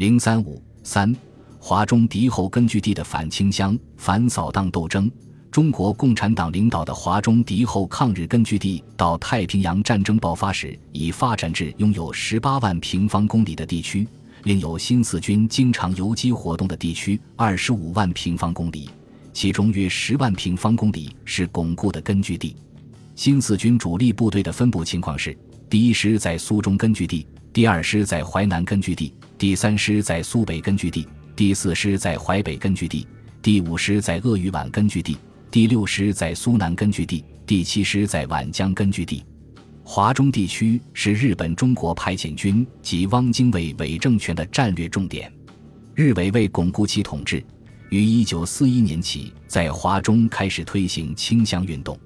零三五三，华中敌后根据地的反清乡、反扫荡斗争。中国共产党领导的华中敌后抗日根据地，到太平洋战争爆发时，已发展至拥有十八万平方公里的地区，另有新四军经常游击活动的地区二十五万平方公里，其中约十万平方公里是巩固的根据地。新四军主力部队的分布情况是：第一师在苏中根据地，第二师在淮南根据地，第三师在苏北根据地，第四师在淮北根据地，第五师在鄂豫皖根据地。第六师在苏南根据地，第七师在皖江根据地。华中地区是日本中国派遣军及汪精卫伪政权的战略重点。日伪为巩固其统治，于一九四一年起在华中开始推行清乡运动。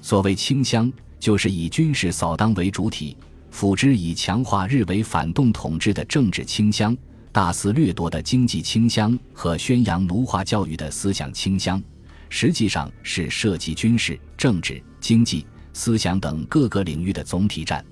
所谓清乡，就是以军事扫荡为主体，辅之以强化日伪反动统治的政治清乡，大肆掠夺的经济清乡和宣扬奴化教育的思想清乡。实际上是涉及军事、政治、经济、思想等各个领域的总体战。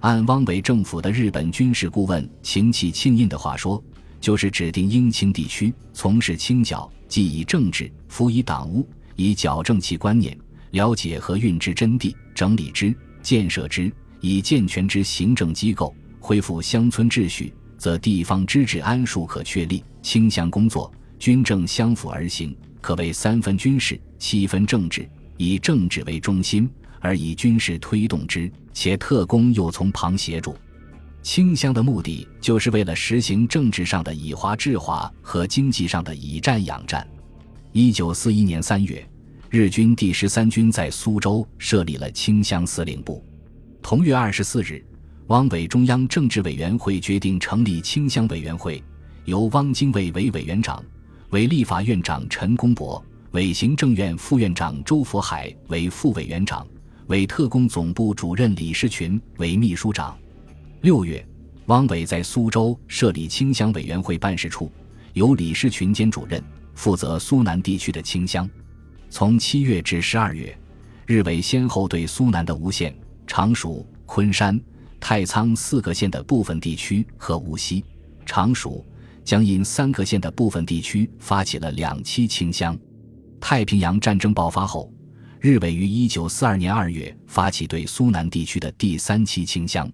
按汪伪政府的日本军事顾问秦启庆印的话说，就是指定英清地区从事清剿，即以政治辅以党务，以矫正其观念，了解和运之真谛，整理之，建设之，以健全之行政机构，恢复乡村秩序，则地方之治安数可确立。清乡工作，军政相辅而行。可谓三分军事，七分政治，以政治为中心，而以军事推动之，且特工又从旁协助。清乡的目的，就是为了实行政治上的以华制华和经济上的以战养战。一九四一年三月，日军第十三军在苏州设立了清乡司令部。同月二十四日，汪伪中央政治委员会决定成立清乡委员会，由汪精卫为委员长。委立法院长陈公博，委行政院副院长周佛海为副委员长，委特工总部主任李士群为秘书长。六月，汪伪在苏州设立清乡委员会办事处，由李士群兼主任，负责苏南地区的清乡。从七月至十二月，日伪先后对苏南的吴县、常熟、昆山、太仓四个县的部分地区和无锡、常熟。江阴三个县的部分地区发起了两期清乡。太平洋战争爆发后，日伪于一九四二年二月发起对苏南地区的第三期清乡。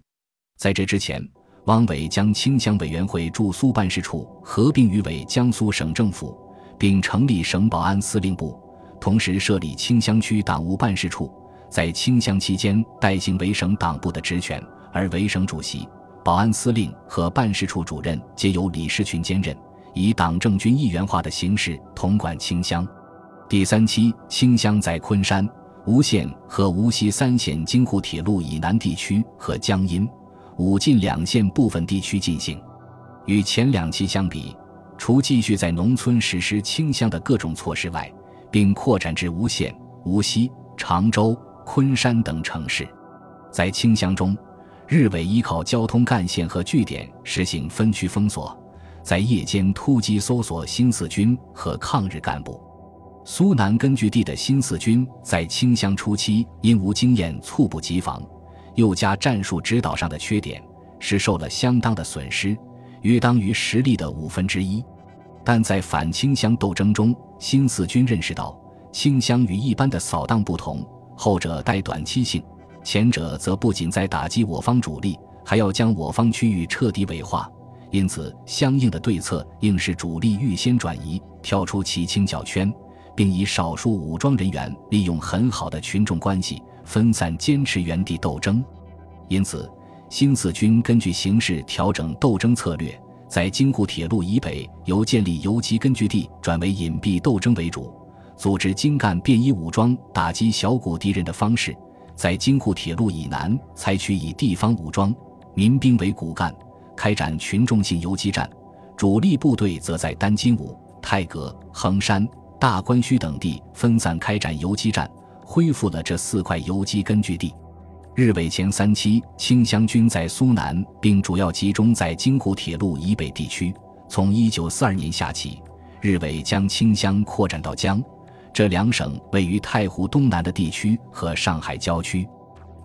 在这之前，汪伪将清乡委员会驻苏办事处合并于伪江苏省政府，并成立省保安司令部，同时设立清乡区党务办事处，在清乡期间代行伪省党部的职权，而伪省主席。保安司令和办事处主任皆由李士群兼任，以党政军一元化的形式统管清乡。第三期清乡在昆山、吴县和无锡三县京沪铁路以南地区和江阴、武进两县部分地区进行。与前两期相比，除继续在农村实施清乡的各种措施外，并扩展至吴县、无锡、常州、昆山等城市。在清乡中。日伪依靠交通干线和据点实行分区封锁，在夜间突击搜索新四军和抗日干部。苏南根据地的新四军在清乡初期因无经验猝不及防，又加战术指导上的缺点，是受了相当的损失，约当于实力的五分之一。但在反清乡斗争中，新四军认识到清乡与一般的扫荡不同，后者带短期性。前者则不仅在打击我方主力，还要将我方区域彻底伪化，因此相应的对策应是主力预先转移，跳出其清剿圈，并以少数武装人员利用很好的群众关系分散，坚持原地斗争。因此，新四军根据形势调整斗争策略，在京沪铁路以北由建立游击根据地转为隐蔽斗争为主，组织精干便衣武装打击小股敌人的方式。在京沪铁路以南，采取以地方武装、民兵为骨干，开展群众性游击战；主力部队则在丹津武、泰阁、衡山、大关墟等地分散开展游击战，恢复了这四块游击根据地。日伪前三期清乡军在苏南，并主要集中在京沪铁路以北地区。从一九四二年夏起，日伪将清乡扩展到江。这两省位于太湖东南的地区和上海郊区。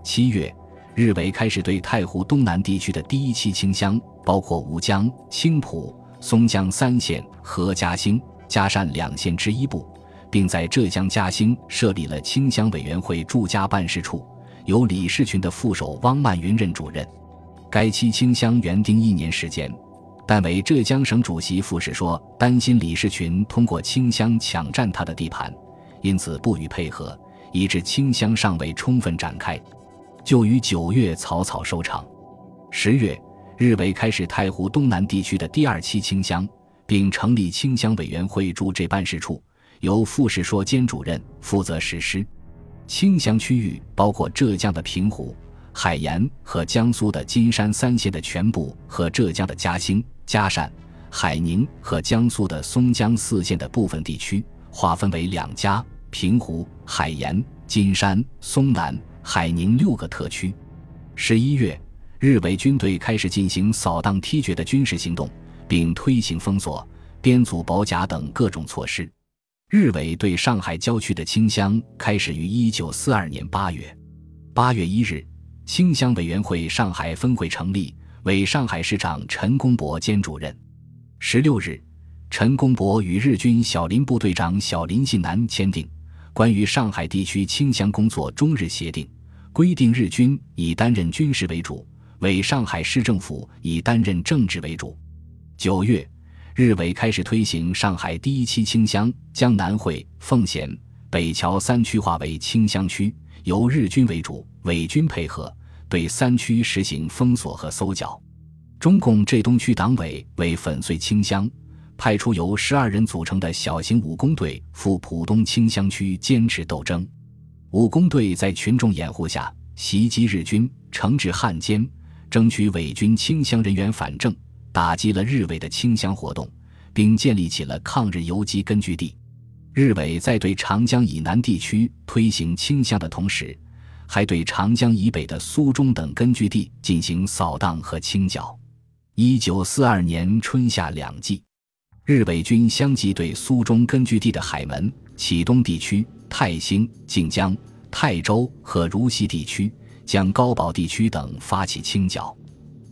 七月，日伪开始对太湖东南地区的第一期清乡，包括吴江、青浦、松江三县和嘉兴、嘉善两县之一部，并在浙江嘉兴设立了清乡委员会驻嘉办事处，由李士群的副手汪曼云任主任。该期清乡原定一年时间，但为浙江省主席傅士说担心李士群通过清乡抢占他的地盘，因此不予配合，以致清乡尚未充分展开，就于九月草草收场。十月，日伪开始太湖东南地区的第二期清乡，并成立清乡委员会驻这办事处，由傅士说兼主任负责实施。清乡区域包括浙江的平湖。海盐和江苏的金山三县的全部和浙江的嘉兴、嘉善、海宁和江苏的松江四县的部分地区，划分为两家平湖、海盐、金山、松南、海宁六个特区。十一月，日伪军队开始进行扫荡踢绝的军事行动，并推行封锁、编组保甲等各种措施。日伪对上海郊区的清乡开始于一九四二年八月。八月一日。清乡委员会上海分会成立，为上海市长陈公博兼主任。十六日，陈公博与日军小林部队长小林信男签订关于上海地区清乡工作中日协定，规定日军以担任军事为主，为上海市政府以担任政治为主。九月，日伪开始推行上海第一期清乡，将南汇、奉贤、北桥三区划为清乡区。由日军为主，伪军配合，对三区实行封锁和搜剿。中共浙东区党委为粉碎清乡，派出由十二人组成的小型武工队赴浦东清乡区坚持斗争。武工队在群众掩护下袭击日军，惩治汉奸，争取伪军清乡人员反正，打击了日伪的清乡活动，并建立起了抗日游击根据地。日伪在对长江以南地区推行清乡的同时，还对长江以北的苏中等根据地进行扫荡和清剿。一九四二年春夏两季，日伪军相继对苏中根据地的海门、启东地区、泰兴、靖江、泰州和如西地区、将高堡地区等发起清剿。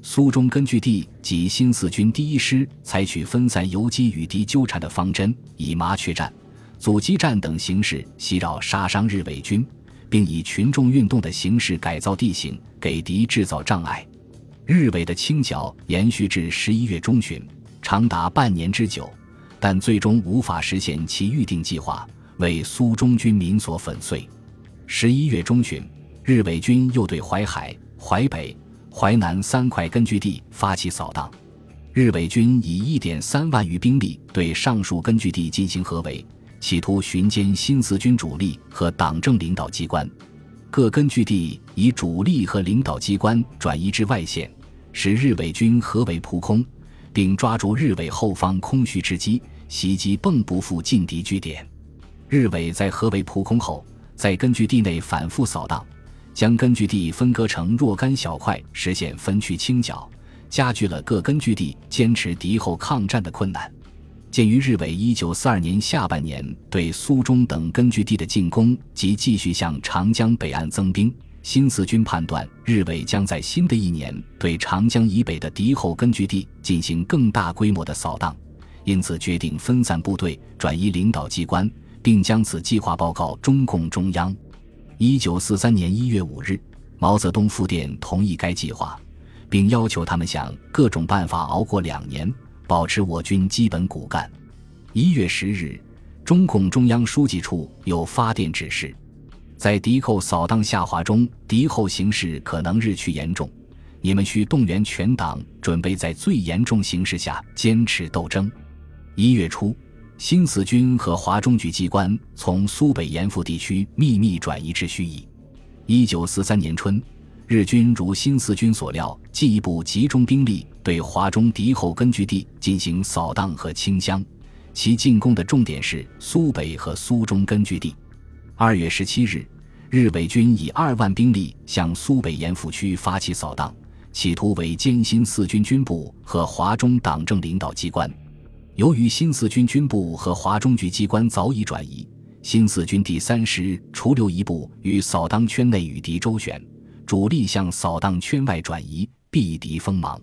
苏中根据地及新四军第一师采取分散游击与敌纠缠的方针，以麻雀战。阻击战等形式袭扰杀伤日伪军，并以群众运动的形式改造地形，给敌制造障碍。日伪的清剿延续至十一月中旬，长达半年之久，但最终无法实现其预定计划，为苏中军民所粉碎。十一月中旬，日伪军又对淮海、淮北、淮南三块根据地发起扫荡。日伪军以一点三万余兵力对上述根据地进行合围。企图寻歼新四军主力和党政领导机关，各根据地以主力和领导机关转移至外线，使日伪军合围扑空，并抓住日伪后方空虚之机，袭击蚌埠附近敌据点。日伪在合围扑空后，在根据地内反复扫荡，将根据地分割成若干小块，实现分区清剿，加剧了各根据地坚持敌后抗战的困难。鉴于日伪一九四二年下半年对苏中等根据地的进攻及继续向长江北岸增兵，新四军判断日伪将在新的一年对长江以北的敌后根据地进行更大规模的扫荡，因此决定分散部队、转移领导机关，并将此计划报告中共中央。一九四三年一月五日，毛泽东复电同意该计划，并要求他们想各种办法熬过两年。保持我军基本骨干。一月十日，中共中央书记处有发电指示，在敌寇扫荡下滑中，敌后形势可能日趋严重，你们需动员全党，准备在最严重形势下坚持斗争。一月初，新四军和华中局机关从苏北盐阜地区秘密转移至盱眙。一九四三年春。日军如新四军所料，进一步集中兵力对华中敌后根据地进行扫荡和清乡。其进攻的重点是苏北和苏中根据地。二月十七日，日伪军以二万兵力向苏北盐阜区发起扫荡，企图围歼新四军军部和华中党政领导机关。由于新四军军部和华中局机关早已转移，新四军第三师除留一部于扫荡圈内与敌周旋。主力向扫荡圈外转移，避敌锋芒。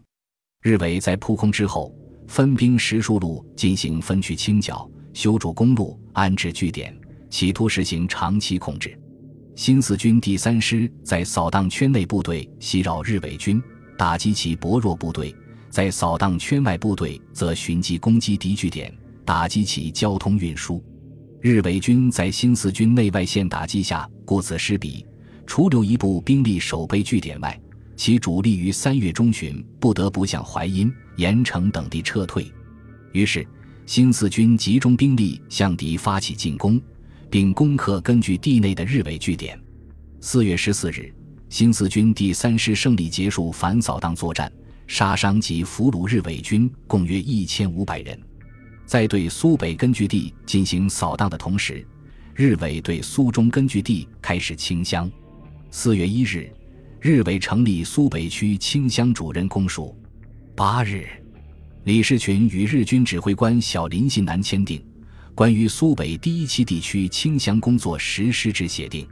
日伪在扑空之后，分兵十数路进行分区清剿，修筑公路，安置据点，企图实行长期控制。新四军第三师在扫荡圈内部队袭扰日伪军，打击其薄弱部队；在扫荡圈外部队则寻机攻击敌据点，打击其交通运输。日伪军在新四军内外线打击下顾此失彼，除留一部兵力守备据点外，其主力于三月中旬不得不向淮阴、盐城等地撤退。于是，新四军集中兵力向敌发起进攻。并攻克根据地内的日伪据点。四月十四日，新四军第三师胜利结束反扫荡作战，杀伤及俘虏日伪军共约一千五百人。在对苏北根据地进行扫荡的同时，日伪对苏中根据地开始清乡。四月一日，日伪成立苏北区清乡主任公署。八日，李士群与日军指挥官小林信南签订。关于苏北第一期地区清乡工作实施之协定，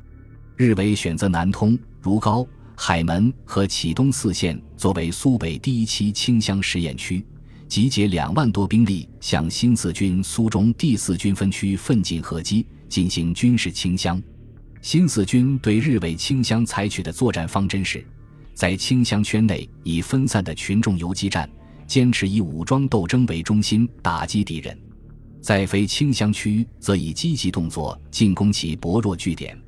日伪选择南通、如皋、海门和启东四县作为苏北第一期清乡试验区，集结两万多兵力向新四军苏中第四军分区奋进合击，进行军事清乡。新四军对日伪清乡采取的作战方针是，在清乡圈内以分散的群众游击战，坚持以武装斗争为中心打击敌人。在非清乡区，则以积极动作进攻其薄弱据点，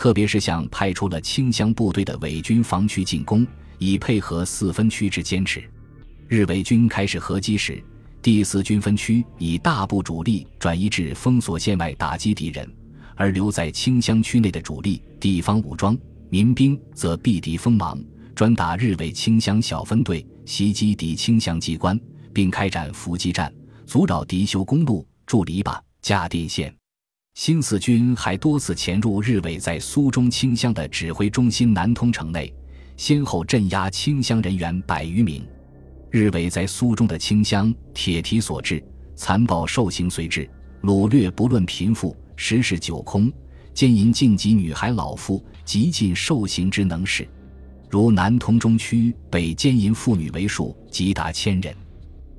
特别是向派出了清乡部队的伪军防区进攻，以配合四分区之坚持。日伪军开始合击时，第四军分区以大部主力转移至封锁线外打击敌人，而留在清乡区内的主力地方武装民兵则避敌锋芒，专打日伪清乡小分队，袭击敌清乡机关，并开展伏击战，阻扰敌修公路。筑篱笆、架电线，新四军还多次潜入日伪在苏中清乡的指挥中心南通城内，先后镇压清乡人员百余名。日伪在苏中的清乡铁蹄所至，残暴受刑随之，掳掠不论贫富，十室九空，奸淫禁及女孩老妇，极尽受刑之能事。如南通中区被奸淫妇女为数，即达千人。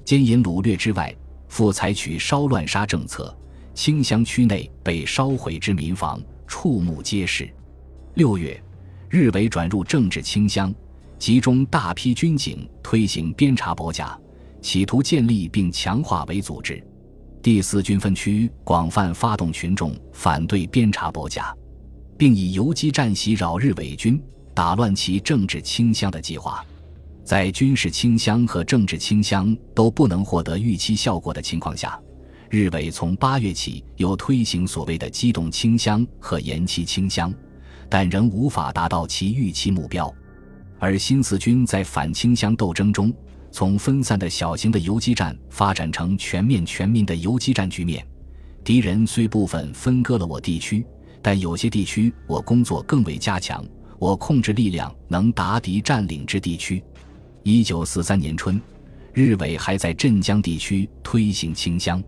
奸淫掳掠之外。复采取烧乱杀政策，清乡区内被烧毁之民房，触目皆是。六月，日伪转入政治清乡，集中大批军警推行鞭查薄甲，企图建立并强化伪组织。第四军分区广泛发动群众反对鞭查薄甲，并以游击战袭扰日伪军，打乱其政治清乡的计划。在军事清乡和政治清乡都不能获得预期效果的情况下，日伪从八月起又推行所谓的机动清乡和延期清乡，但仍无法达到其预期目标。而新四军在反清乡斗争中，从分散的小型的游击战发展成全面全民的游击战局面。敌人虽部分分割了我地区，但有些地区我工作更为加强，我控制力量能达敌占领之地区。一九四三年春，日伪还在镇江地区推行清乡。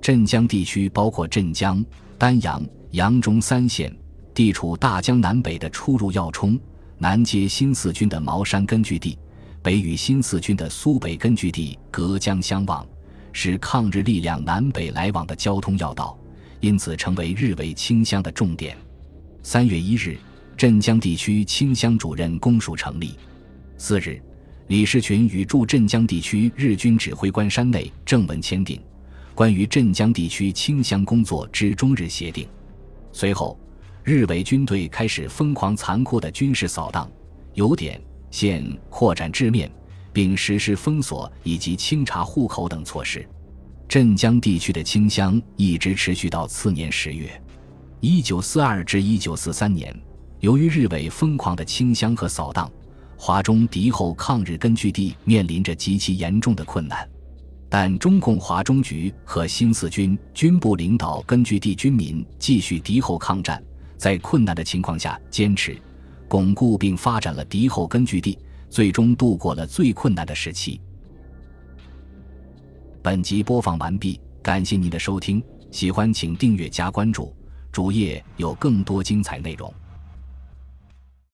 镇江地区包括镇江、丹阳、扬中三县，地处大江南北的出入要冲，南接新四军的茅山根据地，北与新四军的苏北根据地隔江相望，是抗日力量南北来往的交通要道，因此成为日伪清乡的重点。三月一日，镇江地区清乡主任公署成立。四日。李士群与驻镇江地区日军指挥官山内正文签订关于镇江地区清乡工作之中日协定。随后，日伪军队开始疯狂残酷的军事扫荡，由点、线扩展至面，并实施封锁以及清查户口等措施。镇江地区的清乡一直持续到次年十月。一九四二至一九四三年，由于日伪疯狂的清乡和扫荡。华中敌后抗日根据地面临着极其严重的困难，但中共华中局和新四军军部领导根据地军民继续敌后抗战，在困难的情况下坚持、巩固并发展了敌后根据地，最终度过了最困难的时期。本集播放完毕，感谢您的收听，喜欢请订阅加关注，主页有更多精彩内容。